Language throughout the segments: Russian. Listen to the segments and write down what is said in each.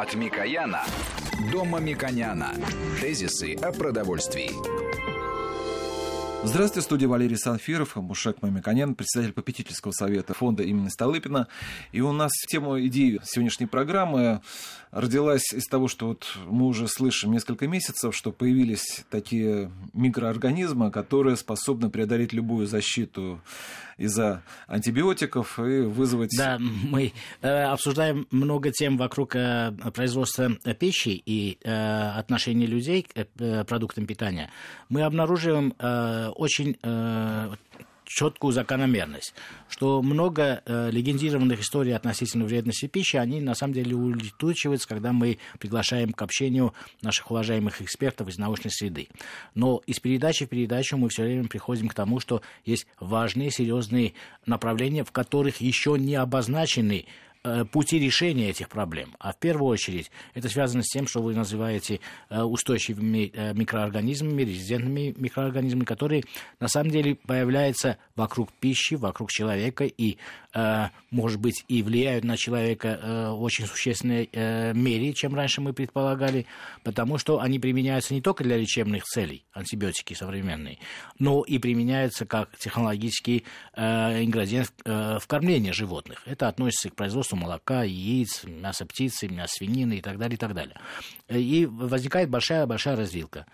От Микояна до Мамиконяна. Тезисы о продовольствии. Здравствуйте, студия Валерий Санфиров, Мушек Мамиконян, председатель попечительского совета фонда имени Столыпина. И у нас тема идеи сегодняшней программы родилась из того, что вот мы уже слышим несколько месяцев, что появились такие микроорганизмы, которые способны преодолеть любую защиту из-за антибиотиков и вызвать... Да, мы э, обсуждаем много тем вокруг э, производства пищи и э, отношения людей к э, продуктам питания. Мы обнаруживаем э, очень э, четкую закономерность, что много э, легендированных историй относительно вредности пищи, они на самом деле улетучиваются, когда мы приглашаем к общению наших уважаемых экспертов из научной среды. Но из передачи в передачу мы все время приходим к тому, что есть важные, серьезные направления, в которых еще не обозначены пути решения этих проблем. А в первую очередь это связано с тем, что вы называете э, устойчивыми э, микроорганизмами, резидентными микроорганизмами, которые на самом деле появляются вокруг пищи, вокруг человека и, может быть, и влияют на человека в очень существенной мере, чем раньше мы предполагали, потому что они применяются не только для лечебных целей, антибиотики современные, но и применяются как технологический ингредиент в кормлении животных. Это относится к производству молока, яиц, мяса птицы, мяса свинины и так далее, и так далее. И возникает большая-большая развилка.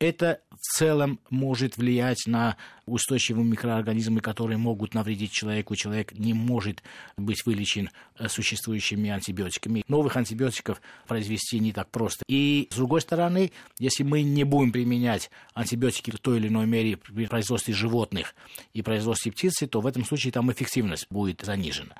Это в целом может влиять на устойчивые микроорганизмы, которые могут навредить человеку. Человек не может быть вылечен э, существующими антибиотиками. Новых антибиотиков произвести не так просто. И, с другой стороны, если мы не будем применять антибиотики в той или иной мере при производстве животных и производстве птицы, то в этом случае там эффективность будет занижена.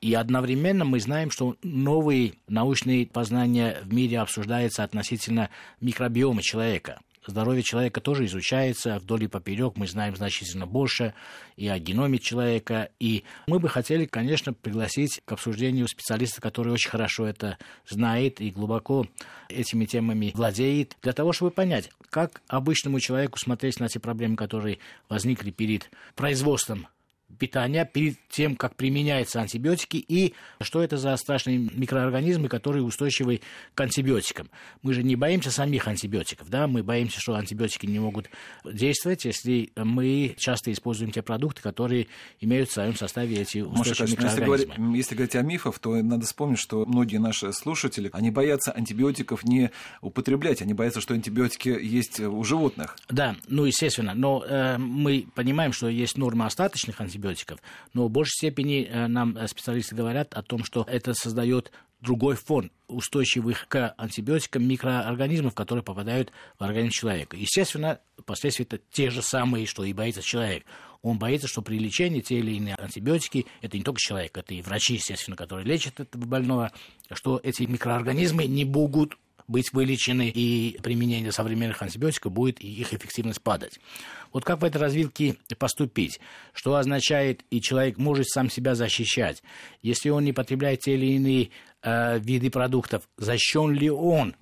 И одновременно мы знаем, что новые научные познания в мире обсуждаются относительно микробиома человека. Здоровье человека тоже изучается вдоль и поперек. Мы знаем значительно больше и о геноме человека. И мы бы хотели, конечно, пригласить к обсуждению специалиста, который очень хорошо это знает и глубоко этими темами владеет, для того, чтобы понять, как обычному человеку смотреть на эти проблемы, которые возникли перед производством питания перед тем, как применяются антибиотики, и что это за страшные микроорганизмы, которые устойчивы к антибиотикам. Мы же не боимся самих антибиотиков, да, мы боимся, что антибиотики не могут действовать, если мы часто используем те продукты, которые имеют в своем составе эти устойчивые Маша, микроорганизмы. Если говорить, если говорить о мифах, то надо вспомнить, что многие наши слушатели, они боятся антибиотиков не употреблять, они боятся, что антибиотики есть у животных. Да, ну, естественно, но э, мы понимаем, что есть норма остаточных антибиотиков, антибиотиков. Но в большей степени э, нам э, специалисты говорят о том, что это создает другой фон устойчивых к антибиотикам микроорганизмов, которые попадают в организм человека. Естественно, последствия это те же самые, что и боится человек. Он боится, что при лечении те или иные антибиотики, это не только человек, это и врачи, естественно, которые лечат этого больного, что эти микроорганизмы не будут быть вылечены, и применение современных антибиотиков будет и их эффективность падать. Вот как в этой развилке поступить? Что означает, и человек может сам себя защищать? Если он не потребляет те или иные э, виды продуктов, защищен ли он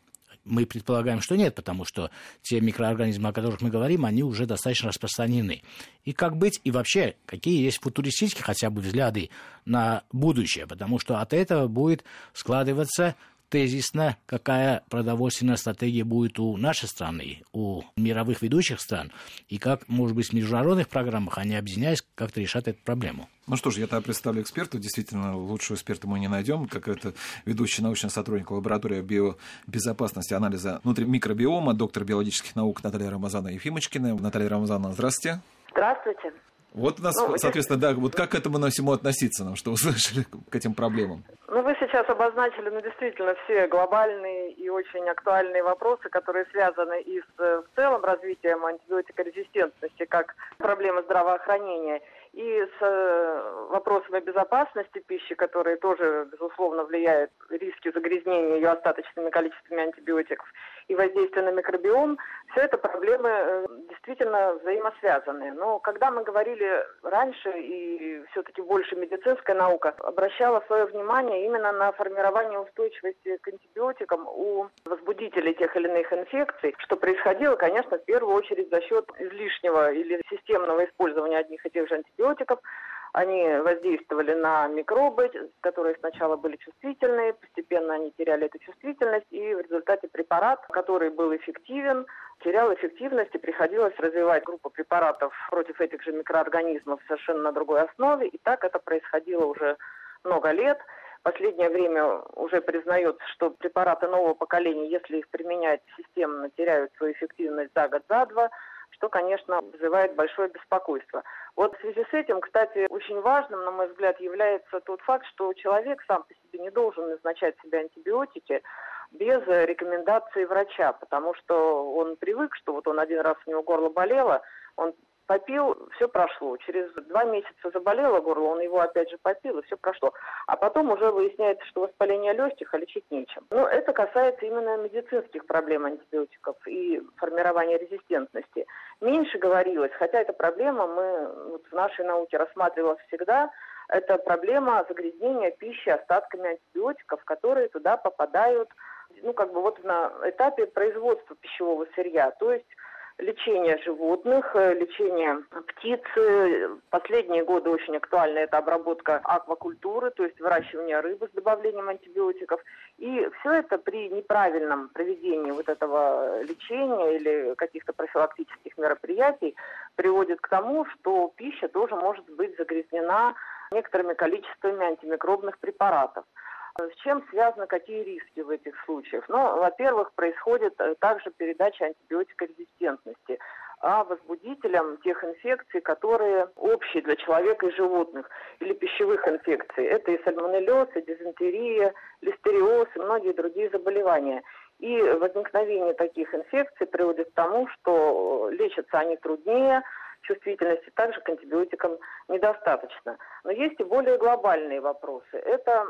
мы предполагаем, что нет, потому что те микроорганизмы, о которых мы говорим, они уже достаточно распространены. И как быть, и вообще, какие есть футуристические хотя бы взгляды на будущее, потому что от этого будет складываться тезисно, какая продовольственная стратегия будет у нашей страны, у мировых ведущих стран, и как, может быть, в международных программах они, объединяясь, как-то решат эту проблему. Ну что ж, я тогда представлю экспертов. Действительно, лучшего эксперта мы не найдем, как это ведущий научный сотрудник лаборатории биобезопасности анализа микробиома, доктор биологических наук Наталья Рамазана Ефимочкина. Наталья Рамазановна, здравствуйте. Здравствуйте. Вот у нас, ну, соответственно, да, вот как к этому на всему относиться нам, что вы слышали к этим проблемам? Ну, вы сейчас обозначили, ну, действительно, все глобальные и очень актуальные вопросы, которые связаны и с в целом развитием антибиотикорезистентности, как проблемы здравоохранения, и с э, вопросами безопасности пищи, которые тоже, безусловно, влияют риски загрязнения ее остаточными количествами антибиотиков и воздействия на микробиом, все это проблемы э, действительно взаимосвязаны. Но когда мы говорили раньше, и все-таки больше медицинская наука обращала свое внимание именно на формирование устойчивости к антибиотикам у возбудителей тех или иных инфекций, что происходило, конечно, в первую очередь за счет излишнего или системного использования одних и тех же антибиотиков, Они воздействовали на микробы, которые сначала были чувствительные, постепенно они теряли эту чувствительность, и в результате препарат, который был эффективен, терял эффективность и приходилось развивать группу препаратов против этих же микроорганизмов совершенно на другой основе. И так это происходило уже много лет. последнее время уже признается, что препараты нового поколения, если их применять системно, теряют свою эффективность за год, за два, что, конечно, вызывает большое беспокойство. Вот в связи с этим, кстати, очень важным, на мой взгляд, является тот факт, что человек сам по себе не должен назначать себе антибиотики, без рекомендации врача, потому что он привык, что вот он один раз у него горло болело, он попил, все прошло. Через два месяца заболело горло, он его опять же попил, и все прошло. А потом уже выясняется, что воспаление легких, а лечить нечем. Но это касается именно медицинских проблем антибиотиков и формирования резистентности. Меньше говорилось, хотя эта проблема мы вот в нашей науке рассматривалась всегда, это проблема загрязнения пищи остатками антибиотиков, которые туда попадают ну, как бы вот на этапе производства пищевого сырья, то есть лечение животных, э, лечение птиц. Последние годы очень актуальна это обработка аквакультуры, то есть выращивание рыбы с добавлением антибиотиков. И все это при неправильном проведении вот этого лечения или каких-то профилактических мероприятий приводит к тому, что пища тоже может быть загрязнена некоторыми количествами антимикробных препаратов. С чем связаны какие риски в этих случаях? Ну, во-первых, происходит э, также передача антибиотикорезистентности а возбудителям тех инфекций, которые общие для человека и животных, или пищевых инфекций. Это и сальмонеллез, и дизентерия, листериоз и многие другие заболевания. И возникновение таких инфекций приводит к тому, что лечатся они труднее, чувствительности также к антибиотикам недостаточно. Но есть и более глобальные вопросы. Это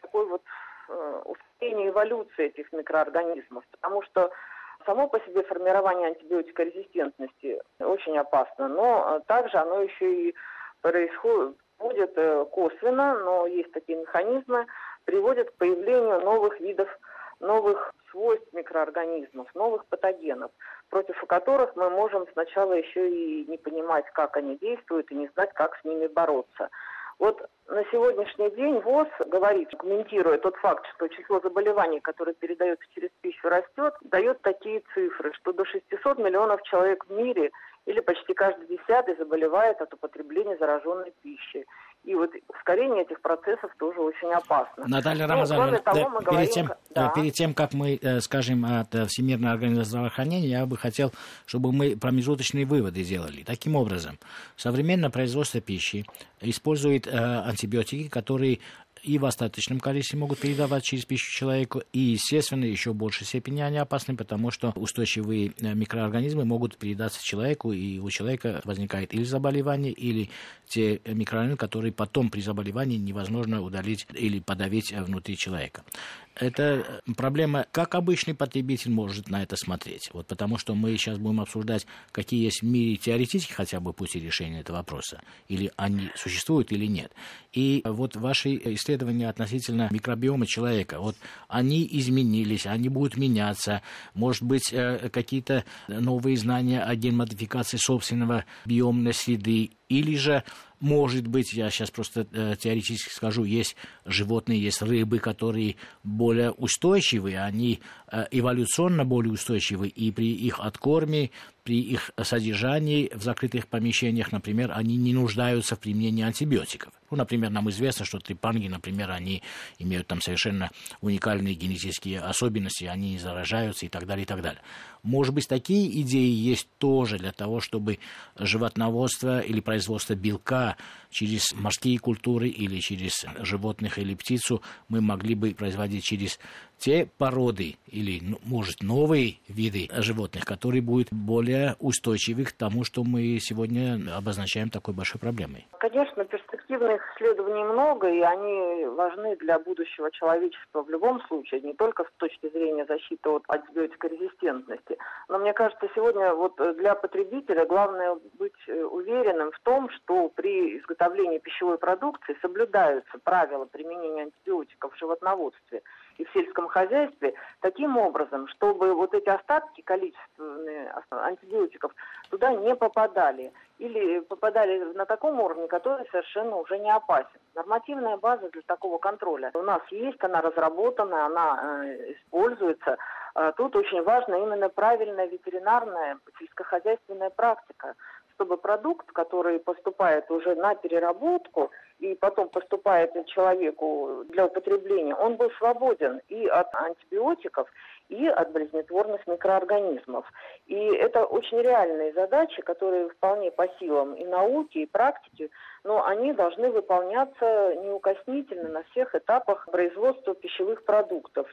такой вот э, ускорение эволюции этих микроорганизмов, потому что само по себе формирование антибиотикорезистентности очень опасно, но э, также оно еще и происходит э, косвенно, но есть такие механизмы, приводит к появлению новых видов, новых свойств микроорганизмов, новых патогенов против которых мы можем сначала еще и не понимать, как они действуют, и не знать, как с ними бороться. Вот на сегодняшний день ВОЗ говорит, комментируя тот факт, что число заболеваний, которые передаются через пищу, растет, дает такие цифры, что до 600 миллионов человек в мире или почти каждый десятый заболевает от употребления зараженной пищи. И вот ускорение этих процессов тоже очень опасно. Наталья ну, Рамазановна, да, перед, тем, да. перед тем, как мы э, скажем от э, Всемирной организации здравоохранения, я бы хотел, чтобы мы промежуточные выводы сделали. Таким образом, современное производство пищи использует э, антибиотики, которые и в остаточном количестве могут передавать через пищу человеку, и, естественно, еще в большей степени они опасны, потому что устойчивые э, микроорганизмы могут передаться человеку, и у человека возникает или заболевание, или те микроорганизмы, которые потом при заболевании невозможно удалить или подавить э, внутри человека это проблема, как обычный потребитель может на это смотреть. Вот потому что мы сейчас будем обсуждать, какие есть в мире теоретически хотя бы пути решения этого вопроса, или они существуют или нет. И вот ваши исследования относительно микробиома человека, вот они изменились, они будут меняться, может быть, э, какие-то новые знания о генмодификации собственного биомной среды, или же может быть, я сейчас просто э, теоретически скажу, есть животные, есть рыбы, которые более устойчивые, они эволюционно более устойчивы, и при их откорме при их содержании в закрытых помещениях, например, они не нуждаются в применении антибиотиков. Ну, например, нам известно, что трипанги, например, они имеют там совершенно уникальные генетические особенности, они не заражаются и так далее, и так далее. Может быть, такие идеи есть тоже для того, чтобы животноводство или производство белка через морские культуры или через животных или птицу мы могли бы производить через те породы или, ну, может, новые виды животных, которые будут более устойчивы к тому, что мы сегодня обозначаем такой большой проблемой? Конечно, перспективных исследований много, и они важны для будущего человечества в любом случае, не только с точки зрения защиты от антибиотикорезистентности. Но мне кажется, сегодня вот для потребителя главное быть э, уверенным в том, что при изготовлении пищевой продукции соблюдаются правила применения антибиотиков в животноводстве. И в сельском хозяйстве таким образом, чтобы вот эти остатки количественные антибиотиков туда не попадали или попадали на таком уровне, который совершенно уже не опасен. Нормативная база для такого контроля у нас есть, она разработана, она э, используется. Э, тут очень важна именно правильная ветеринарная сельскохозяйственная практика чтобы продукт, который поступает уже на переработку и потом поступает человеку для употребления, он был свободен и от антибиотиков, и от болезнетворных микроорганизмов. И это очень реальные задачи, которые вполне по силам и науки, и практики, но они должны выполняться неукоснительно на всех этапах производства пищевых продуктов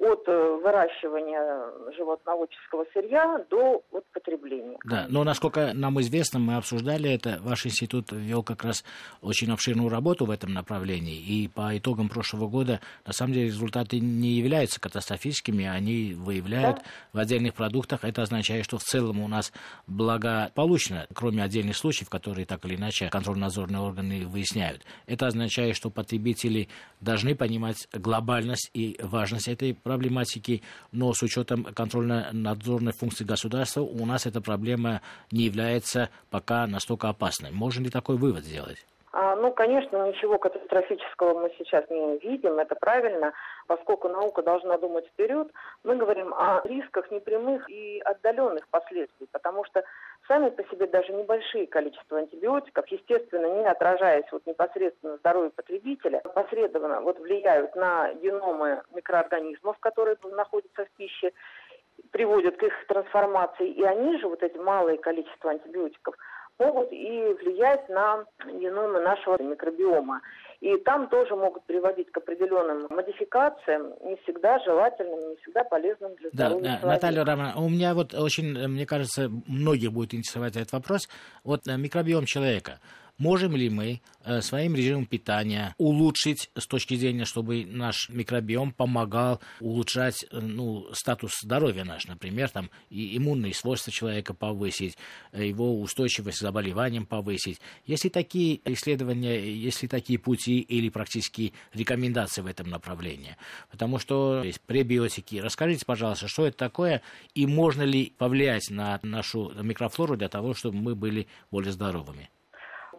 от э, выращивания животноводческого сырья до вот, потребления. Да, но насколько нам известно, мы обсуждали это, ваш институт вел как раз очень обширную работу в этом направлении, и по итогам прошлого года, на самом деле, результаты не являются катастрофическими, они выявляют да? в отдельных продуктах. Это означает, что в целом у нас благополучно, кроме отдельных случаев, которые так или иначе контрольно-надзорные органы выясняют. Это означает, что потребители должны понимать глобальность и важность этой проблематики, но с учетом контрольно-надзорной функции государства у нас эта проблема не является пока настолько опасной. Можно ли такой вывод сделать? А, ну, конечно, ничего катастрофического мы сейчас не видим, это правильно, поскольку наука должна думать вперед. Мы говорим о рисках непрямых и отдаленных последствий, потому что сами по себе даже небольшие количества антибиотиков, естественно, не отражаясь вот непосредственно здоровье потребителя, посредственно вот влияют на геномы микроорганизмов, которые находятся в пище, приводят к их трансформации, и они же, вот эти малые количества антибиотиков, могут и влиять на геномы нашего микробиома. И там тоже могут приводить к определенным модификациям, не всегда желательным, не всегда полезным для здоровья. Да, да. Наталья Романовна, у меня вот очень, мне кажется, многих будет интересовать этот вопрос. Вот э, микробиом человека – Можем ли мы э, своим режимом питания улучшить с точки зрения, чтобы наш микробиом помогал улучшать э, ну, статус здоровья наш, например, там, и иммунные свойства человека повысить, э, его устойчивость к заболеваниям повысить. Есть ли такие исследования, есть ли такие пути или практические рекомендации в этом направлении? Потому что есть пребиотики. Расскажите, пожалуйста, что это такое и можно ли повлиять на нашу микрофлору для того, чтобы мы были более здоровыми?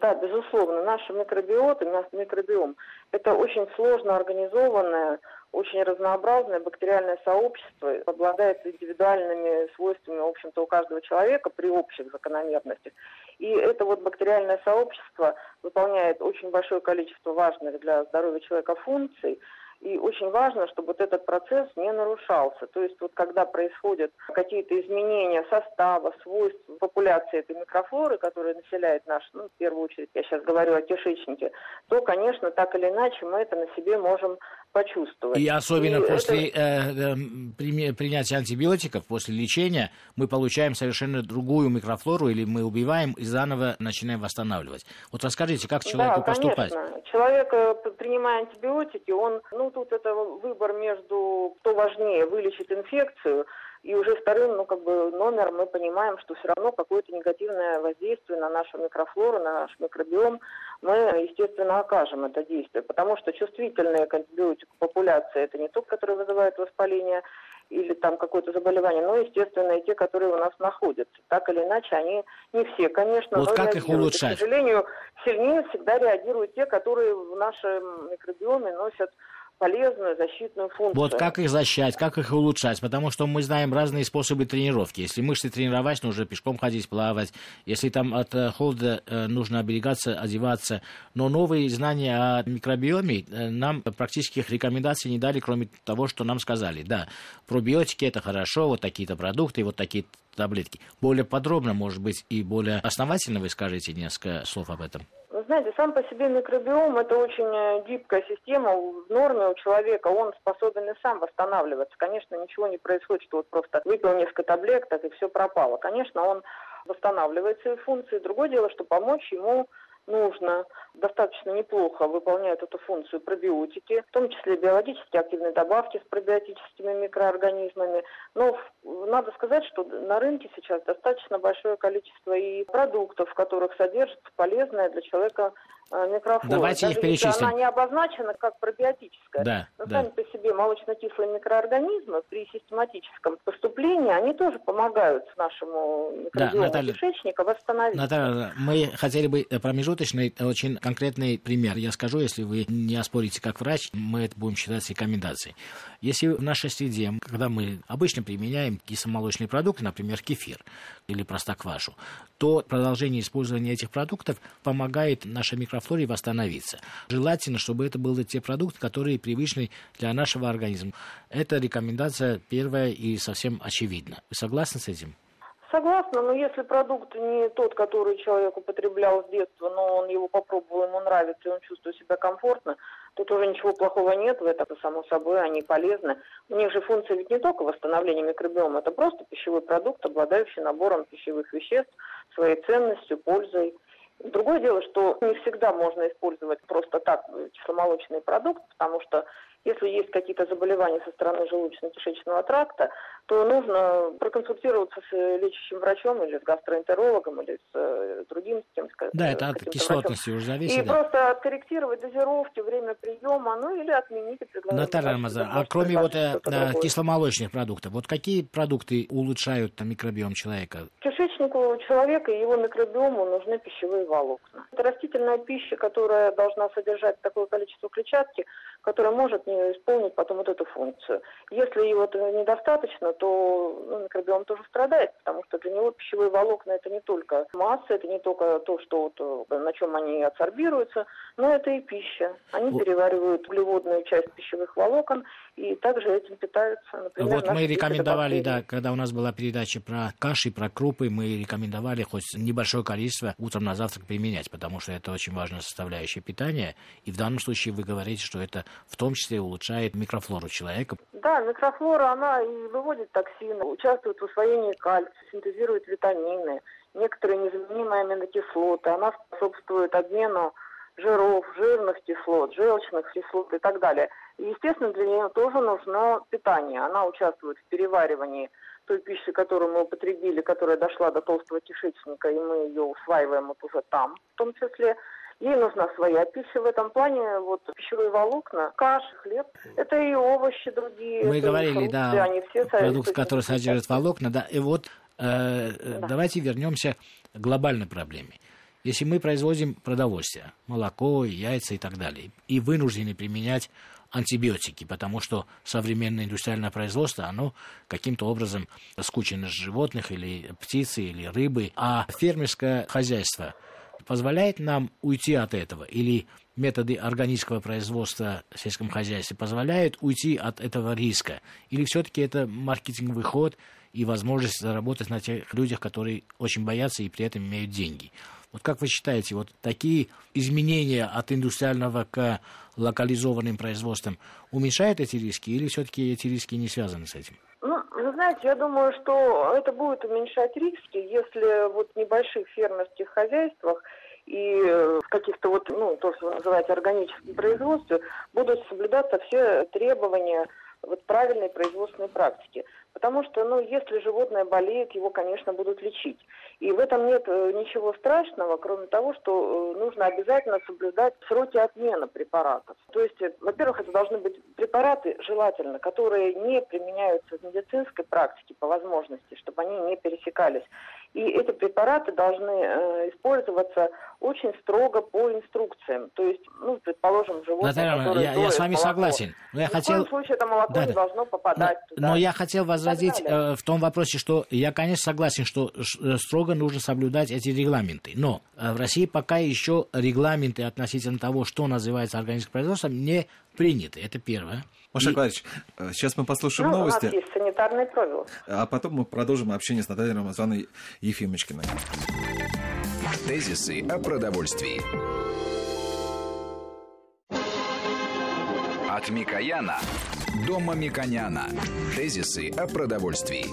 Да, безусловно, наш микробиот, наш микробиом – это очень сложно организованное, очень разнообразное бактериальное сообщество, обладает индивидуальными свойствами, в общем-то, у каждого человека при общих закономерностях. И это вот бактериальное сообщество выполняет очень большое количество важных для здоровья человека функций – и очень важно, чтобы вот этот процесс не нарушался. То есть вот когда происходят какие-то изменения состава, свойств популяции этой микрофлоры, которая населяет наш, ну, в первую очередь, я сейчас говорю о кишечнике, то, конечно, так или иначе мы это на себе можем почувствовать. И особенно и после это... э, э, принятия антибиотиков, после лечения, мы получаем совершенно другую микрофлору, или мы убиваем и заново начинаем восстанавливать. Вот расскажите, как человеку да, поступать? Конечно. Человек, э, принимая антибиотики, он, ну, тут это выбор между, кто важнее, вылечить инфекцию, и уже вторым, ну, как бы, номер мы понимаем, что все равно какое-то негативное воздействие на нашу микрофлору, на наш микробиом мы, естественно, окажем это действие. Потому что чувствительные к антибиотику популяции это не тот, который вызывает воспаление или там какое-то заболевание, но, естественно, и те, которые у нас находятся. Так или иначе, они не все, конечно, вот как их улучшать? И, к сожалению, сильнее всегда реагируют те, которые в нашем микробиоме носят полезную защитную функцию. Вот как их защищать, как их улучшать, потому что мы знаем разные способы тренировки. Если мышцы тренировать, нужно пешком ходить, плавать. Если там от э, холода э, нужно оберегаться, одеваться. Но новые знания о микробиоме э, нам практических рекомендаций не дали, кроме того, что нам сказали. Да, пробиотики это хорошо, вот такие-то продукты, вот такие таблетки. Более подробно, может быть, и более основательно вы скажете несколько слов об этом знаете, сам по себе микробиом это очень э, гибкая система. В норме у человека он способен и сам восстанавливаться. Конечно, ничего не происходит, что вот просто выпил несколько таблеток и все пропало. Конечно, он восстанавливает свои функции. Другое дело, что помочь ему нужно. Достаточно неплохо выполняют эту функцию пробиотики, в том числе биологически активные добавки с пробиотическими микроорганизмами. Но надо сказать, что на рынке сейчас достаточно большое количество и продуктов, в которых содержится полезная для человека э, микрофлора. Давайте Даже их перечислим. она не обозначена как пробиотическая. Да, Но да. сами по себе молочно-кислые микроорганизмы при систематическом поступлении, они тоже помогают нашему микробиому Наталья. кишечника восстановиться. Наталья, мы хотели бы промежуточный, очень конкретный пример. Я скажу, если вы не оспорите как врач, мы это будем считать рекомендацией. Если в нашей среде, когда мы обычно применяем кисломолочные продукты, например, кефир или простоквашу, то продолжение использования этих продуктов помогает нашей микрофлоре восстановиться. Желательно, чтобы это были те продукты, которые привычны для нашего организма. Это рекомендация первая и совсем очевидна. Вы согласны с этим? Согласна, но если продукт не тот, который человек употреблял с детства, но он его попробовал, ему нравится, и он чувствует себя комфортно, то тоже ничего плохого нет в этом, само собой, они полезны. У них же функция ведь не только восстановление микробиома, это просто пищевой продукт, обладающий набором пищевых веществ, своей ценностью, пользой. Другое дело, что не всегда можно использовать просто так кисломолочный продукт, потому что если есть какие-то заболевания со стороны желудочно-кишечного тракта, то нужно проконсультироваться с лечащим врачом или с гастроэнтерологом, или с э, другим с кем Да, это от кислотности уже зависит. И да. просто откорректировать дозировки, время приема, ну или отменить предложить. Наталья Рамазан, а кроме вот э, э, кисломолочных продуктов, вот какие продукты улучшают там, микробиом человека? Кишечнику человека и его микробиому нужны пищевые волокна. Это растительная пища, которая должна содержать такое количество клетчатки, которая может исполнить потом вот эту функцию. Если его недостаточно, то ну, микробиом тоже страдает, потому что для него пищевые волокна это не только масса, это не только то, что вот, на чем они адсорбируются, но это и пища. Они переваривают углеводную часть пищевых волокон и также этим питаются. Например, вот мы рекомендовали, да, когда у нас была передача про каши, про крупы, мы рекомендовали хоть небольшое количество утром на завтрак применять, потому что это очень важная составляющая питания. И в данном случае вы говорите, что это в том числе улучшает микрофлору человека. Да, микрофлора, она и выводит токсины, участвует в усвоении кальция, синтезирует витамины, некоторые незаменимые аминокислоты. Она способствует обмену жиров, жирных кислот, желчных кислот и так далее. И, естественно, для нее тоже нужно питание. Она участвует в переваривании той пищи, которую мы употребили, которая дошла до толстого кишечника, и мы ее усваиваем вот уже там, в том числе. Ей нужна своя пища в этом плане, вот пищевые волокна, каши, хлеб, это и овощи другие. Мы говорили, фрукты, да, они все продукты, которые содержат волокна, да, и вот э, э, Да. давайте вернемся к глобальной проблеме. Если мы производим продовольствие, молоко, яйца и так далее, и вынуждены применять антибиотики, потому что современное индустриальное производство, оно каким-то образом скучено с животных или птицы, или рыбы, а фермерское хозяйство позволяет нам уйти от этого? Или методы органического производства в сельском хозяйстве позволяют уйти от этого риска? Или все-таки это маркетинговый ход и возможность заработать на тех людях, которые очень боятся и при этом имеют деньги? Вот как вы считаете, вот такие изменения от индустриального к локализованным производствам уменьшают эти риски или все-таки эти риски не связаны с этим? Ну, знаете, я думаю, что это будет уменьшать риски, если вот в небольших фермерских хозяйствах и в каких-то вот, ну, то, что вы называете органическом производстве, будут соблюдаться все требования вот правильной производственной практики. Потому что, ну, если животное болеет, его, конечно, будут лечить. И в этом нет э, ничего страшного, кроме того, что э, нужно обязательно соблюдать сроки отмены препаратов. То есть, э, во-первых, это должны быть препараты, желательно, которые не применяются в медицинской практике по возможности, чтобы они не пересекались. И эти препараты должны э, использоваться очень строго по инструкциям. То есть, ну, предположим, животное, Наталья которое я, я с вами молоко. согласен. Но я Ни в хотел... коем случае это молоко Да, не да. должно попадать Но, туда. но я хотел возразить э, в том вопросе, что я, конечно, согласен, что э, строго нужно соблюдать эти регламенты. Но э, в России пока еще регламенты относительно того, что называется органическим производством, не приняты. Это первое. Маша И- Кларич, э, сейчас мы послушаем Ну, у нас новости, есть санитарные правила. а потом мы продолжим общение с Натальей Рамазаной Ефимочкиной. Тезисы о продовольствии. От Микояна до Мамиконяна. Тезисы о продовольствии.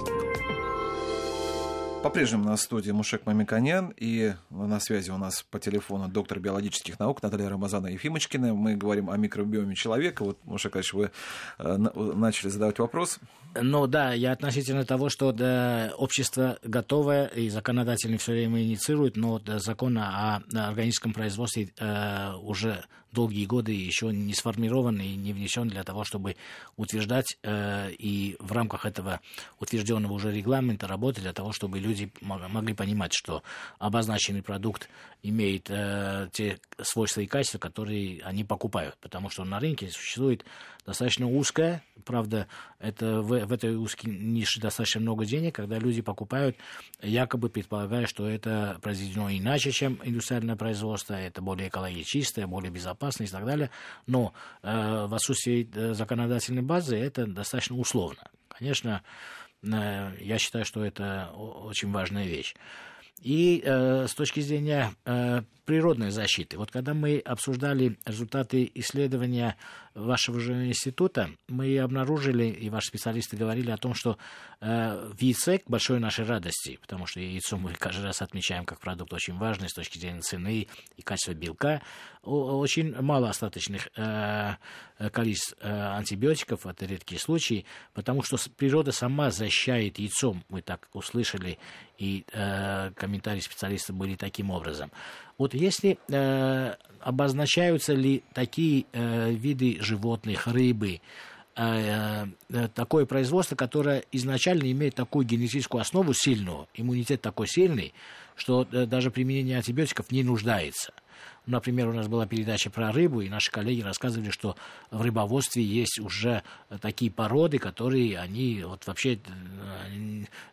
По-прежнему на студии Мушек Мамиканян и на связи у нас по телефону доктор биологических наук Наталья Рамазана Ефимочкина. Мы говорим о микробиоме человека. Вот, Мушек, конечно, вы э, начали задавать вопрос. Ну да, я относительно того, что да, общество готовое и законодательно все время инициирует, но да, закона о органическом производстве э, уже долгие годы еще не сформирован и не внесен для того, чтобы утверждать э, и в рамках этого утвержденного уже регламента работать для того, чтобы люди могли понимать, что обозначенный продукт имеет э, те свойства и качества, которые они покупают. Потому что на рынке существует достаточно узкая, правда, это в, в этой узкой нише достаточно много денег, когда люди покупают, якобы предполагая, что это произведено иначе, чем индустриальное производство, это более экологично чистое, более безопасное и так далее. Но э, в отсутствии э, законодательной базы это достаточно условно. Конечно, э, я считаю, что это очень важная вещь. И э, с точки зрения э, природной защиты, вот когда мы обсуждали результаты исследования вашего же института, мы обнаружили, и ваши специалисты говорили о том, что э, яйце, к большой нашей радости, потому что яйцо мы каждый раз отмечаем как продукт очень важный с точки зрения цены и качества белка, очень мало остаточных э, количеств э, антибиотиков, это редкие случаи, потому что природа сама защищает яйцом, мы так услышали, и э, комментарии специалистов были таким образом. Вот если э, обозначаются ли такие э, виды животных, рыбы, э, э, такое производство, которое изначально имеет такую генетическую основу сильную, иммунитет такой сильный, что э, даже применение антибиотиков не нуждается – Например, у нас была передача про рыбу, и наши коллеги рассказывали, что в рыбоводстве есть уже такие породы, которые они вот вообще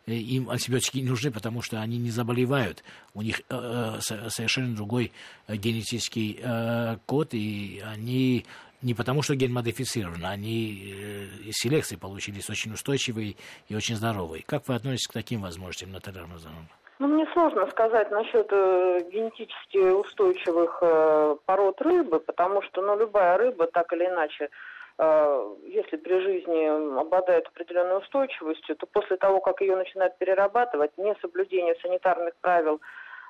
э, им антибиотики не нужны, потому что они не заболевают. У них э, э совершенно другой генетический э, код, и они не потому, что ген модифицирован, они э, из селекции получились очень устойчивые и очень здоровые. Как вы относитесь к таким возможностям, Наталья Рамазановна? Ну, мне сложно сказать насчет э, генетически устойчивых э, пород рыбы, потому что, ну, любая рыба, так или иначе, э, если при жизни обладает определенной устойчивостью, то после того, как ее начинают перерабатывать, несоблюдение санитарных правил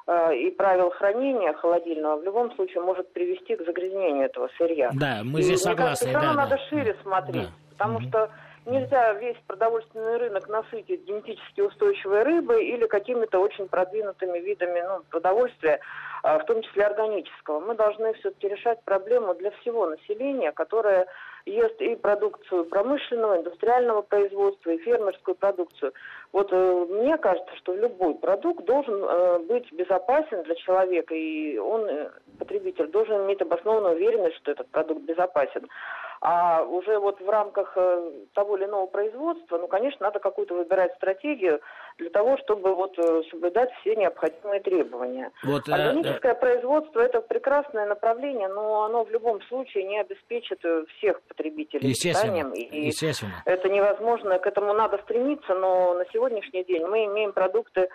э, и правил хранения холодильного в любом случае может привести к загрязнению этого сырья. Да, мы здесь и, согласны. Мне кажется, да, надо да. шире смотреть, да. потому mm-hmm. что Нельзя весь продовольственный рынок насытить генетически устойчивой рыбой или какими-то очень продвинутыми видами ну, продовольствия, а, в том числе органического. Мы должны все-таки решать проблему для всего населения, которое ест и продукцию промышленного, индустриального производства, и фермерскую продукцию. Вот э, мне кажется, что любой продукт должен э, быть безопасен для человека, и он, э, потребитель, должен иметь обоснованную уверенность, что этот продукт безопасен. А уже вот в рамках э, того или иного производства, ну, конечно, надо какую-то выбирать стратегию для того, чтобы вот э, соблюдать все необходимые требования. Вот, э, Органическое э, производство – это прекрасное направление, но оно в любом случае не обеспечит всех потребителей естественно, И естественно. Это невозможно, к этому надо стремиться, но на сегодняшний день мы имеем продукты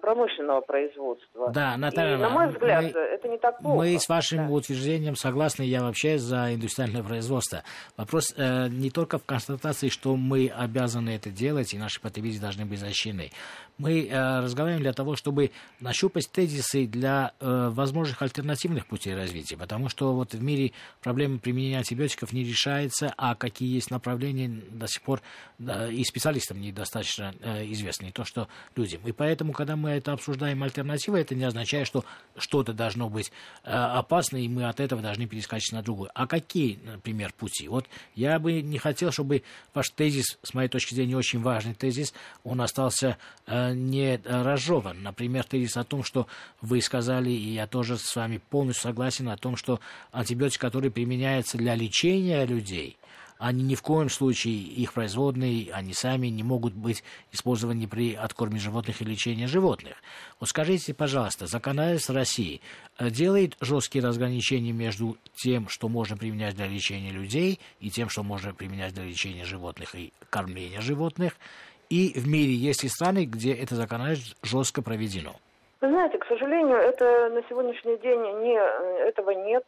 промышленного производства. Да, Наталья, и, на мой взгляд, мы, это не так плохо. Мы с вашим да. утверждением согласны, я вообще за индустриальное производство. Вопрос э, не только в констатации, что мы обязаны это делать, и наши потребители должны быть защищены. Мы э, разговариваем для того, чтобы нащупать тезисы для э, возможных альтернативных путей развития, потому что вот в мире проблема применения антибиотиков не решается, а какие есть направления до сих пор э, и специалистам недостаточно э, известны, то что людям. И поэтому когда мы это обсуждаем альтернативы, это не означает, что что-то должно быть э, опасно, и мы от этого должны перескочить на другое. А какие, например, пути? Вот я бы не хотел, чтобы ваш тезис, с моей точки зрения, очень важный тезис, он остался э, не разжеван. Например, тезис о том, что вы сказали, и я тоже с вами полностью согласен о том, что антибиотик, который применяется для лечения людей, они ни в коем случае, их производные, они сами не могут быть использованы при откорме животных и лечении животных. Вот скажите, пожалуйста, законодательство России э, делает жесткие разграничения между тем, что можно применять для лечения людей, и тем, что можно применять для лечения животных и кормления животных, и в мире есть и страны, где это законодательство жестко проведено? Вы знаете, к сожалению, это на сегодняшний день не, э, этого нет.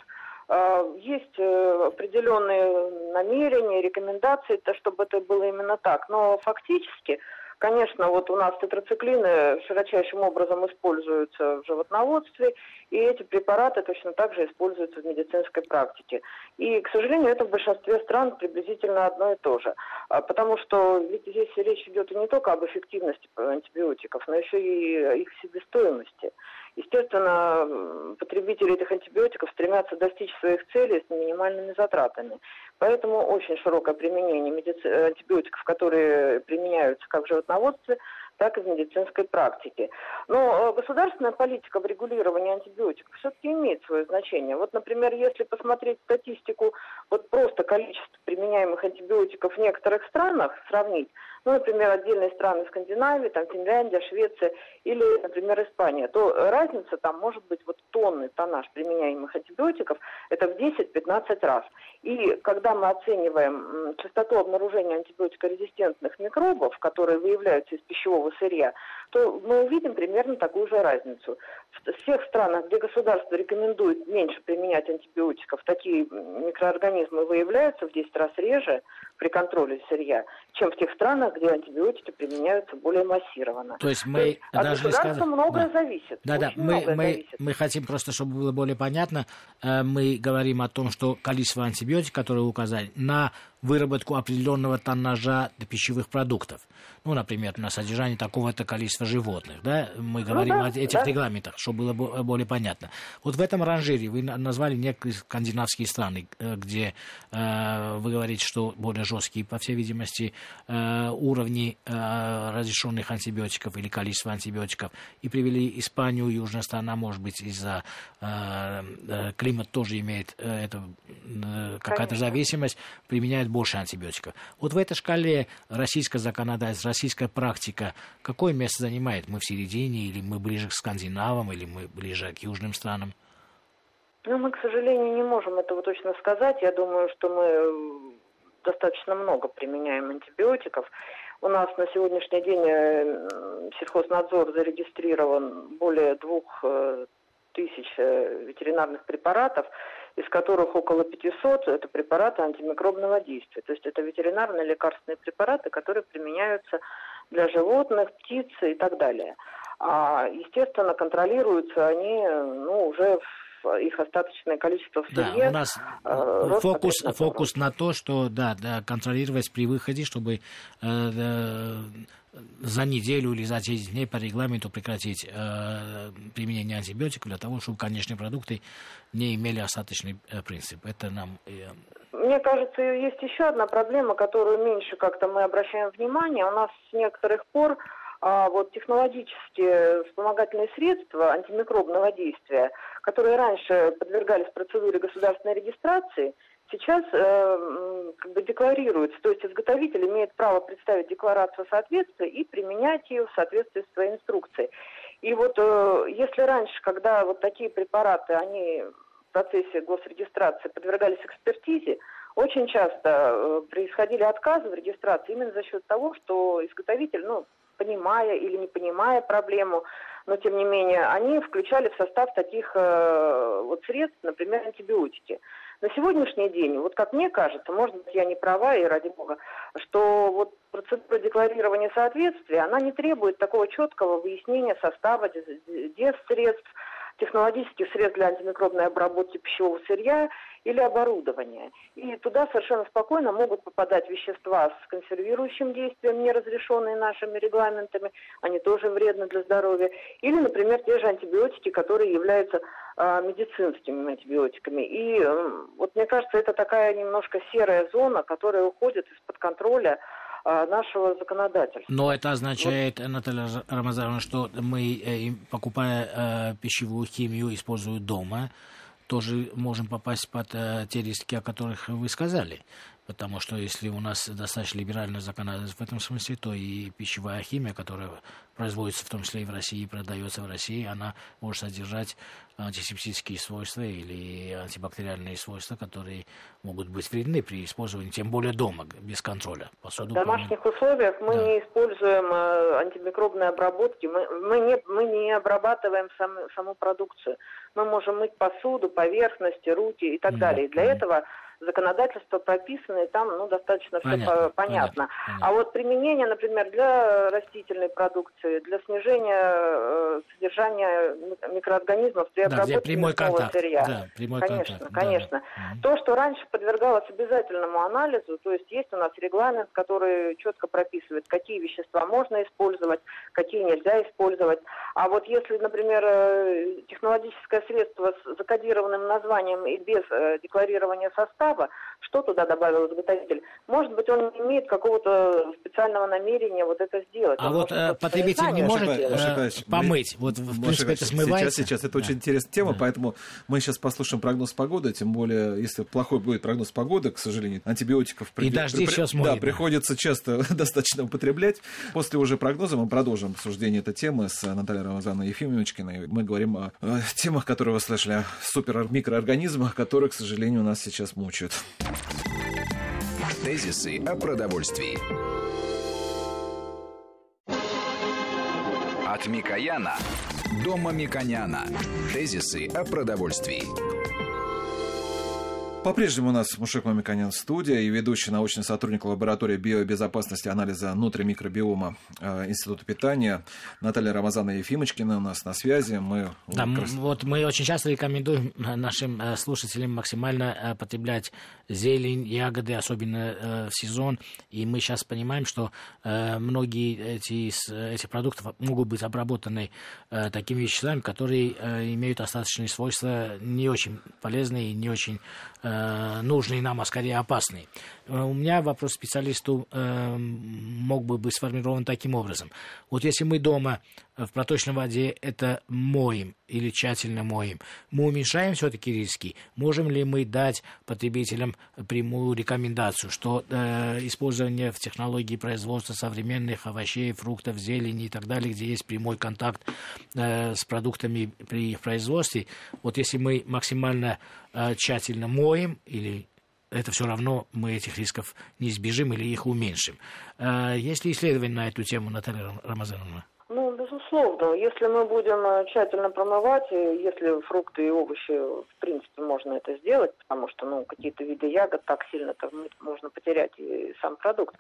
А, есть э, определенные намерения, рекомендации, то, чтобы это было именно так. Но фактически Конечно, вот у нас тетрациклины широчайшим образом используются в животноводстве, и эти препараты точно так же используются в медицинской практике. И, к сожалению, это в большинстве стран приблизительно одно и то же. А, потому что ведь здесь речь идет и не только об эффективности антибиотиков, но еще и их себестоимости. Естественно, потребители этих антибиотиков стремятся достичь своих целей с минимальными затратами. Поэтому очень широкое применение антибиотиков, которые применяются как в животноводстве, так и в медицинской практике. Но э, государственная политика в регулировании антибиотиков все-таки имеет свое значение. Вот, например, если посмотреть статистику, вот просто количество применяемых антибиотиков в некоторых странах сравнить, ну, например, отдельные страны Скандинавии, там Финляндия, Швеция или, например, Испания, то разница там может быть вот тонны, тоннаж применяемых антибиотиков, это в 10-15 раз. И когда мы оцениваем частоту обнаружения антибиотикорезистентных микробов, которые выявляются из пищевого сырья, то мы увидим примерно такую же разницу. В всех странах, где государство рекомендует меньше применять антибиотиков, такие микроорганизмы выявляются в 10 раз реже при контроле сырья, чем в тех странах, где антибиотики применяются более массированно. То есть мы То есть от должны сказать... многое да. зависит. Да, да, мы, мы, зависит. мы хотим просто, чтобы было более понятно, э, мы говорим о том, что количество антибиотиков, которые указали, на выработку определенного тоннажа пищевых продуктов. Ну, например, на содержание такого-то количества животных. Да? Мы ну говорим ну, да, о этих да. регламентах, чтобы было более понятно. Вот в этом ранжире вы назвали некоторые скандинавские страны, э, где э, вы говорите, что более жесткие, по всей видимости, э, уровни э, разрешенных антибиотиков или количество антибиотиков, и привели Испанию, южная страна, может быть, из-за э, э, климат тоже имеет э, это, э, какая-то зависимость, применяют больше антибиотиков. Вот в этой шкале российское законодательство, российская практика, какое место занимает? Мы в середине, или мы ближе к скандинавам, или мы ближе к южным странам? Ну, мы, к сожалению, не можем этого точно сказать. Я думаю, что мы э, достаточно много применяем антибиотиков. У нас на сегодняшний день э, сельхознадзор зарегистрирован более двух э, тысяч ветеринарных препаратов из которых около 500 это препараты антимикробного действия. То есть это ветеринарные лекарственные препараты, которые применяются для животных, птиц и так далее. А, естественно, контролируются они ну, уже в их остаточное количество в сырье. Да, у нас э, фокус, фокус на то, что да, да, контролировать при выходе, чтобы э, э, за неделю или за 10 дней по регламенту прекратить э, применение антибиотиков для того, чтобы конечные продукты не имели остаточный э, принцип. Это нам... Э... Мне кажется, есть еще одна проблема, которую меньше как-то мы обращаем внимание. У нас с некоторых пор а, вот технологические вспомогательные средства антимикробного действия, которые раньше подвергались процедуре государственной регистрации, сейчас э, как бы декларируется, то есть изготовитель имеет право представить декларацию соответствия и применять ее в соответствии с своей инструкцией. И вот э, если раньше, когда вот такие препараты, они процессе госрегистрации подвергались экспертизе, очень часто э, происходили отказы в регистрации именно за счет того, что изготовитель, ну, понимая или не понимая проблему, но тем не менее, они включали в состав таких э, вот средств, например, антибиотики. На сегодняшний день, вот как мне кажется, может быть, я не права, и ради бога, что вот процедура декларирования соответствия, она не требует такого четкого выяснения состава средств, технологических средств для антимикробной обработки пищевого сырья или оборудования. И туда совершенно спокойно могут попадать вещества с консервирующим действием, не разрешенные нашими регламентами, они тоже вредны для здоровья. Или, например, те же антибиотики, которые являются э, медицинскими антибиотиками. И э, вот мне кажется, это такая немножко серая зона, которая уходит из-под контроля нашего законодательства. Но это означает, вот. Наталья Рамазановна, что мы, э, покупая э, пищевую химию, используем дома, тоже можем попасть под э, те риски, о которых вы сказали. Потому что если у нас достаточно либеральное законодательство в этом смысле, то и пищевая химия, которая производится в том числе и в России, и продается в России, она может содержать антисептические свойства или антибактериальные свойства, которые могут быть вредны при использовании, тем более дома, без контроля. Посуду, в домашних помню. условиях мы да. не используем э, антимикробные обработки, мы, мы, не, мы не обрабатываем сам, саму продукцию. Мы можем мыть посуду, поверхности, руки и так mm-hmm. далее. И для этого законодательство прописано, и там ну, достаточно понятно, все понятно. понятно. А вот применение, например, для растительной продукции, для снижения э, содержания микроорганизмов при да, обработке прямой контакт. сырья. Да, прямой конечно, контакт. конечно. Да. То, что раньше подвергалось обязательному анализу, то есть есть у нас регламент, который четко прописывает, какие вещества можно использовать, какие нельзя использовать. А вот если, например, э, технологическое средство с закодированным названием и без э, декларирования состава, что туда добавил изготовитель? Может быть, он не имеет какого-то специального намерения вот это сделать. А Он вот может, э, потребитель не может Маша э, Николаевич, мы- помыть. Вот, в принципе, это смывается. Сейчас, сейчас это Да. очень интересная тема, Да. поэтому мы сейчас послушаем прогноз погоды, тем более, если плохой будет прогноз погоды, к сожалению, антибиотиков И дожди всё смоет, да, да. приходится часто достаточно употреблять. После уже прогноза мы продолжим обсуждение этой темы с Натальей Рамазановной Ефимовичкиной. Мы говорим о, о темах, которые вы слышали, о супермикроорганизмах, которые, к сожалению, нас сейчас мучают. Тезисы о продовольствии. От Микояна до Мамиконяна. Тезисы о продовольствии. По-прежнему у нас Мушек Мамиканян в студии и ведущий научный сотрудник лаборатории биобезопасности анализа внутримикробиома э, Института питания Наталья Рамазана Ефимочкина у нас на связи. Мы Да, вот мы очень часто рекомендуем нашим э, слушателям максимально э, потреблять зелень, ягоды, особенно э, в сезон. И мы сейчас понимаем, что многие эти, из э, этих продуктов могут быть обработаны такими веществами, которые имеют остаточные свойства не очень полезные и не очень э, нужные нам, а скорее опасные. Э, У меня вопрос специалисту э, мог бы быть сформирован таким образом. Вот если мы дома э, в проточной воде это моем или тщательно моем, мы уменьшаем все-таки риски. Можем ли мы дать потребителям прямую рекомендацию, что э, использование в технологии производства современных овощей, фруктов, зелени и так далее, где есть прямой контакт э, с продуктами при их производстве, вот если мы максимально э, тщательно моем или это все равно мы этих рисков не избежим или их уменьшим. Э, Есть ли исследования на эту тему, Наталья Рам- Рамазановна? Ну, безусловно, если мы будем э, тщательно промывать, и если фрукты и овощи, в принципе, можно это сделать, потому что, ну, какие-то виды ягод так сильно-то вмыть можно потерять и сам продукт.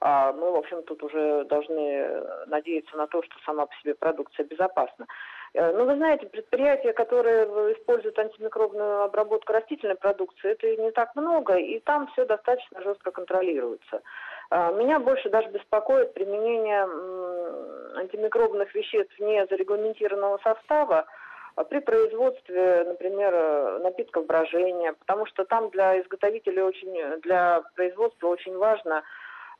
А мы, в общем, тут уже должны надеяться на то, что сама по себе продукция безопасна. Э, Ну, вы знаете, предприятия, которые используют антимикробную обработку растительной продукции, это не так много, и там все достаточно жестко контролируется. А, Меня больше даже беспокоит применение антимикробных веществ не зарегламентированного состава а при производстве, например, э, напитков брожения, потому что там для изготовителей очень, для производства очень важно э,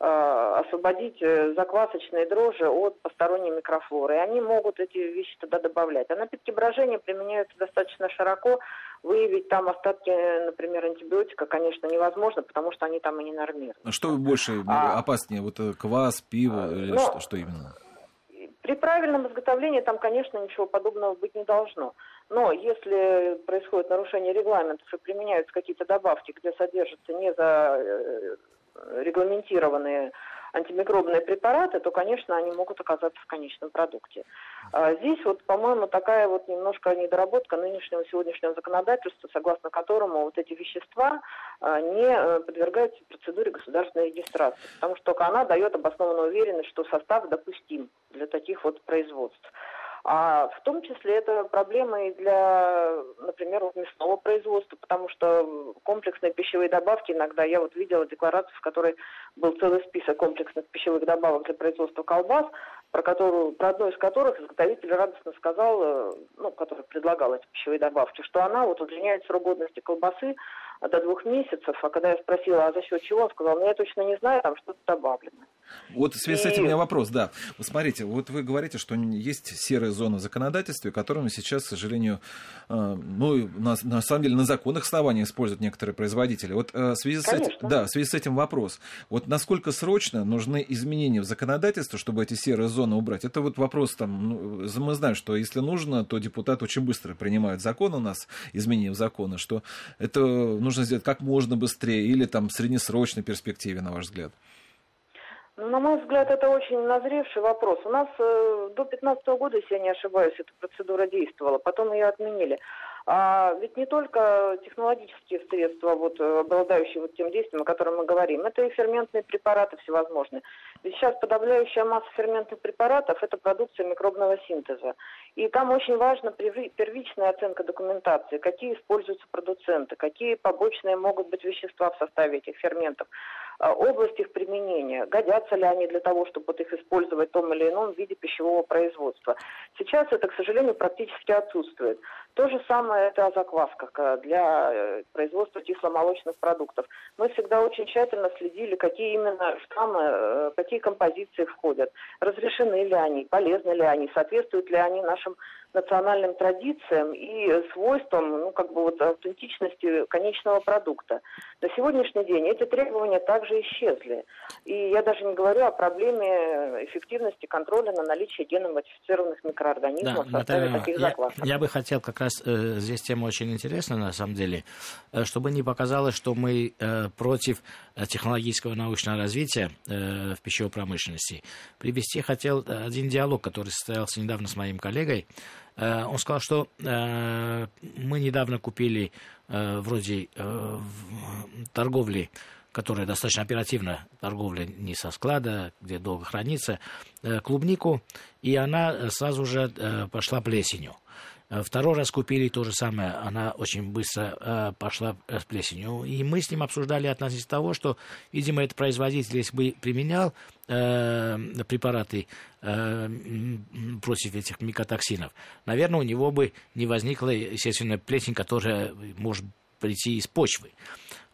освободить э, заквасочные дрожжи от посторонней микрофлоры. И они могут эти вещи туда добавлять. А напитки брожения применяются достаточно широко. Выявить там остатки, например, антибиотика, конечно, невозможно, потому что они там и не нормированы. А Что больше А. опаснее, вот э, квас, пиво или ну, что, что именно? При правильном изготовлении там, конечно, ничего подобного быть не должно. Но если происходит нарушение регламентов и применяются какие-то добавки, где содержатся не за э, регламентированные антимикробные препараты, то, конечно, они могут оказаться в конечном продукте. А здесь вот, по-моему, такая вот немножко недоработка нынешнего сегодняшнего законодательства, согласно которому вот эти вещества а, не э, подвергаются процедуре государственной регистрации, потому что она дает обоснованную уверенность, что состав допустим для таких вот производств. А в том числе это проблема и для, например, мясного производства, потому что комплексные пищевые добавки иногда, я вот видела декларацию, в которой был целый список комплексных пищевых добавок для производства колбас, про, которую, про одну из которых изготовитель радостно сказал, э, ну, который предлагал эти пищевые добавки, что она вот удлиняет срок годности колбасы до двух месяцев, а когда я спросила, а за счет чего, он сказал, ну я точно не знаю, там что-то добавлено. Вот в связи с этим у меня вопрос, да. Вот смотрите, вот вы говорите, что есть серая зона в законодательстве, которыми сейчас, к сожалению, э, ну, на, на самом деле на законных основаниях используют некоторые производители. Вот э, в связи с этим, да, в связи с этим вопрос. Вот насколько срочно нужны изменения в законодательство, чтобы эти серые зоны убрать? Это вот вопрос там, ну, мы знаем, что если нужно, то депутаты очень быстро принимают закон у нас, изменения в законы, что это нужно сделать как можно быстрее или там в среднесрочной перспективе, на ваш взгляд? Ну, на мой взгляд, это очень назревший вопрос. У нас э, до 2015 года, если я не ошибаюсь, эта процедура действовала, потом ее отменили. А ведь не только технологические средства, вот, обладающие вот тем действием, о котором мы говорим, это и ферментные препараты всевозможные. Ведь сейчас подавляющая масса ферментных препаратов – это продукция микробного синтеза. И там очень важна первичная оценка документации, какие используются продуценты, какие побочные могут быть вещества в составе этих ферментов. А, область их применения, годятся ли они для того, чтобы вот их использовать в том или ином виде пищевого производства. Сейчас это, к сожалению, практически отсутствует. То же самое это о заквасках э, для э, производства кисломолочных продуктов. Мы всегда очень тщательно следили, какие именно штаммы, э, какие композиции входят, разрешены ли они, полезны ли они, соответствуют ли они нашим национальным традициям и свойствам, ну, как бы вот аутентичности конечного продукта. На сегодняшний день эти требования также исчезли. И я даже не говорю о проблеме эффективности контроля на наличие геномодифицированных микроорганизмов да, в составе Наталья, таких заквасок. Я, я бы хотел как раз, э, здесь тема очень интересная на самом деле, э, чтобы не показалось, что мы э, против технологического научного развития э, в пищевой промышленности. Привести хотел один диалог, который состоялся недавно с моим коллегой, Э, он сказал, что э, мы недавно купили э, вроде торговли которая достаточно оперативно, торговля не со склада, где долго хранится, клубнику, и она сразу же пошла плесенью. Э, второй раз купили то же самое, она очень быстро э, пошла э, с плесенью. И мы с ним обсуждали относительно того, что, видимо, этот производитель, если бы применял препараты против этих микотоксинов, наверное, у него бы не возникла, естественно, плесень, которая может прийти из почвы.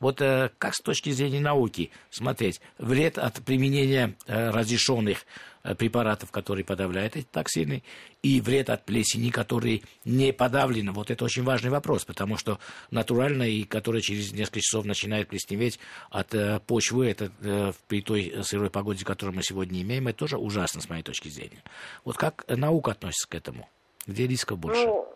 Вот как с точки зрения науки смотреть вред от применения разрешенных препаратов, которые подавляют эти токсины, и вред от плесени, который не подавлен. Вот это очень важный вопрос, потому что натурально, и которая через несколько часов начинает плесневеть от э, почвы, это э, при той сырой погоде, которую мы сегодня имеем, это тоже ужасно с моей точки зрения. Вот как наука относится к этому? Где рисков больше? Ну,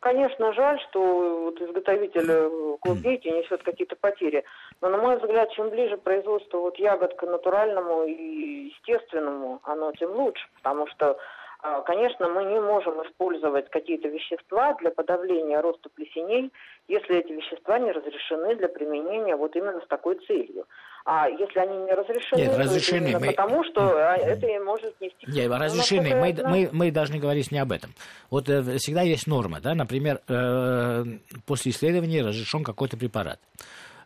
конечно, жаль, что вот изготовитель э, клубники несет какие-то потери. Но, на мой взгляд, чем ближе производство вот ягод к натуральному и естественному, оно тем лучше. Потому что, а, конечно, мы не можем использовать какие-то вещества для подавления роста плесеней, если эти вещества не разрешены для применения вот именно с такой целью. А если они не разрешены, Нет, разрешены мы... потому что а, это может нести... Нет, разрешены, мы, мы, мы должны говорить не об этом. Вот э, всегда есть норма, да, например, э, после исследования разрешен какой-то препарат.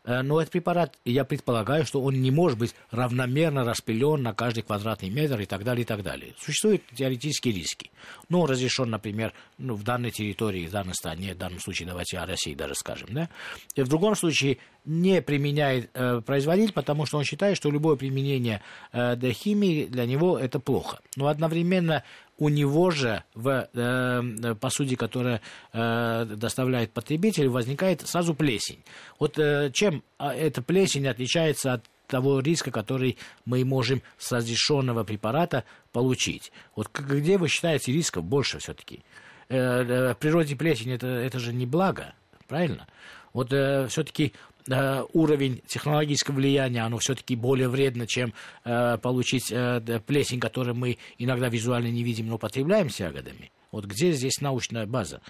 Э, но этот препарат, я предполагаю, что он не может быть равномерно распылен на каждый квадратный метр и так далее, и так далее. Существуют теоретические риски. Ну, разрешен, например, ну, в данной территории, в данной стране, в данном случае давайте о России даже скажем, да? И в другом случае не применяет э, производитель, потому что он считает, что любое применение э, химии для него это плохо. Но одновременно у него же в э, посуде, которая э, доставляет потребитель, возникает сразу плесень. Вот э, чем а, эта плесень отличается от того риска, который мы можем с разрешенного препарата получить. Вот где вы считаете рисков больше все-таки? Э, э, в природе плесень это, это же не благо, правильно? Вот э, все-таки Э, уровень технологического влияния, оно все-таки более вредно, чем э, получить э, плесень, которую мы иногда визуально не видим, но употребляем с ягодами. Вот где здесь научная база?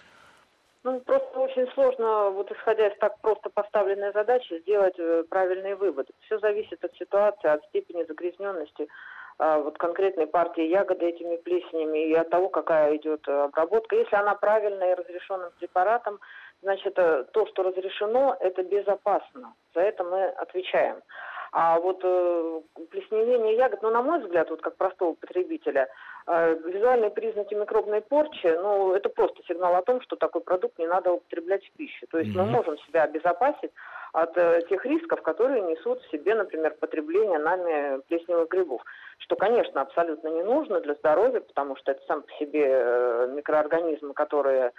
Ну, просто очень сложно, вот исходя из так просто поставленной задачи, сделать э, правильные выводы. Все зависит от ситуации, от степени загрязненности а, вот конкретной партии ягоды этими плесенями и от того, какая идет обработка. Если она правильная и разрешенным препаратом, Значит, э, то, что разрешено, это безопасно. За это мы отвечаем. А вот э, плесневение ягод, ну, на мой взгляд, вот как простого потребителя, э, визуальные признаки микробной порчи, ну, это просто сигнал о том, что такой продукт не надо употреблять в пищу. То есть mm-hmm. мы можем себя обезопасить от э, тех рисков, которые несут в себе, например, потребление нами плесневых грибов. Что, конечно, абсолютно не нужно для здоровья, потому что это сам по себе э, микроорганизмы, которые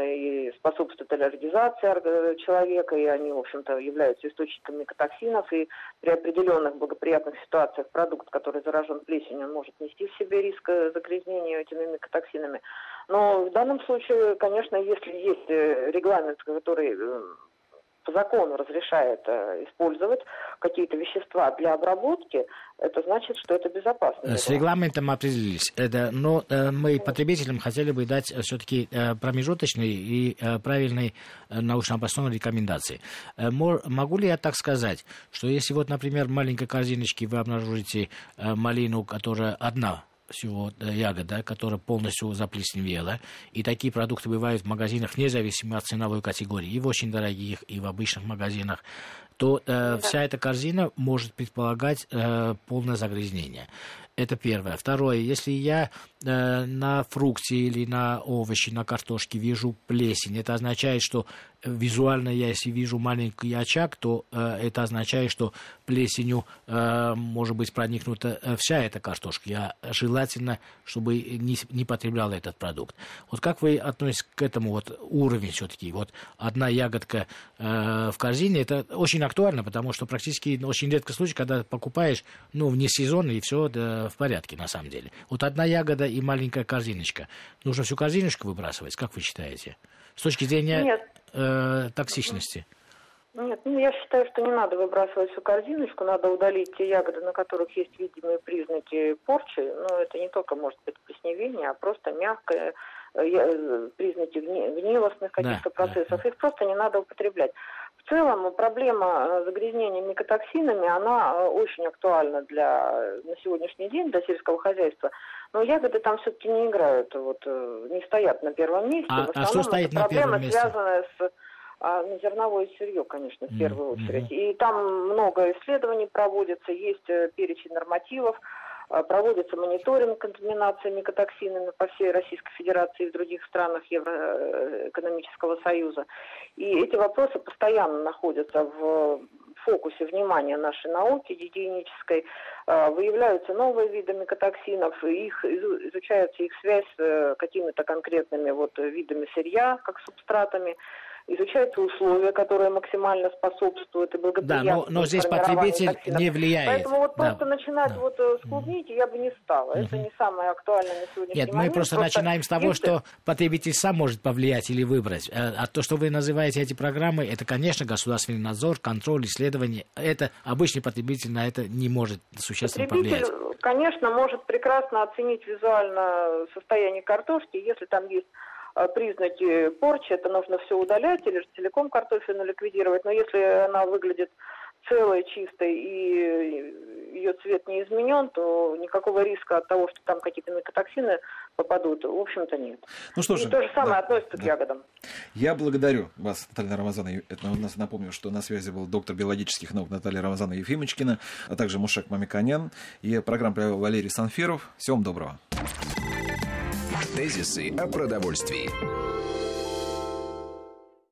и способствуют аллергизации человека, и они, в общем-то, являются источником микотоксинов, и при определенных благоприятных ситуациях продукт, который заражен плесенью, может нести в себе риск э, загрязнения этими микотоксинами. Но в данном случае, конечно, если есть э, регламент, который э, по закону разрешает э, использовать какие-то вещества для обработки, это значит, что это безопасно. С регламентом определились, это, но э, мы потребителям хотели бы дать все-таки э, промежуточные и правильные научно обоснованные рекомендации. Могу ли я так сказать, что если вот, например, в маленькой корзиночке вы обнаружите малину, которая одна всего э, ягода, которая полностью заплесневела. И такие продукты бывают в магазинах, независимо от ценовой категории, и в очень дорогих, и в обычных магазинах то э, да. вся эта корзина может предполагать э, полное загрязнение. Это первое. Второе, если я э, на фрукте или на овощи, на картошке вижу плесень, это означает, что визуально я, если вижу маленький очаг, то э, это означает, что плесенью э, может быть проникнута э, вся эта картошка. Я желательно, чтобы не, не потреблял этот продукт. Вот как вы относитесь к этому вот уровень все-таки? Вот одна ягодка э, в корзине, это очень актуально, потому что практически очень редко случай, когда покупаешь, ну, вне сезона, и все да, в порядке на самом деле. Вот одна ягода и маленькая корзиночка. Нужно всю корзиночку выбрасывать, как вы считаете? С точки зрения Нет. Э, токсичности. Нет, ну я считаю, что не надо выбрасывать всю корзиночку, надо удалить те ягоды, на которых есть видимые признаки порчи. Но это не только может быть плесневение, а просто мягкое, э, э, признаки гнилостных каких-то да, процессов. Да, да. Их просто не надо употреблять. В целом проблема э, загрязнения микотоксинами, она э, очень актуальна для, на сегодняшний день для сельского хозяйства. Но ягоды там все-таки не играют, вот, э, не стоят на первом месте. А, а что стоит на первом месте? связанная с а, ну, зерновое сырье, конечно, в первую mm-hmm. очередь. И там много исследований проводится, есть перечень нормативов, проводится мониторинг контаминации микотоксинами по всей Российской Федерации и в других странах Евроэкономического Союза. И эти вопросы постоянно находятся в фокусе внимания нашей науки гигиенической. А, выявляются новые виды микотоксинов, их изучается их связь с э, какими-то конкретными вот видами сырья, как субстратами изучаются условия, которые максимально способствуют и благоприятствуют Да, но, но здесь потребитель токсинов. не влияет. Поэтому вот да. просто начинать да. вот э, с клубники я бы не стала. Угу. Это не самое актуальное на сегодняшний Нет, момент. мы просто, просто начинаем с того, если... что потребитель сам может повлиять или выбрать. Э, а то, что вы называете эти программы, это, конечно, государственный надзор, контроль, исследование. Это обычный потребитель на это не может существенно потребитель, повлиять. конечно, может прекрасно оценить визуально состояние картошки, если там есть признаки порчи, это нужно все удалять или целиком картофельно ликвидировать. Но если она выглядит целой, чистой и ее цвет не изменен, то никакого риска от того, что там какие-то микотоксины попадут, в общем-то нет. Ну что же, и то же самое да, относится да. к ягодам. Я благодарю вас, Наталья Рамазановна. Это у нас напомню, что на связи был доктор биологических наук Наталья Рамазановна Ефимочкина, а также Мушек Мамиканян. И программу провел Валерий Санфиров. Всем доброго. Тезисы о продовольствии.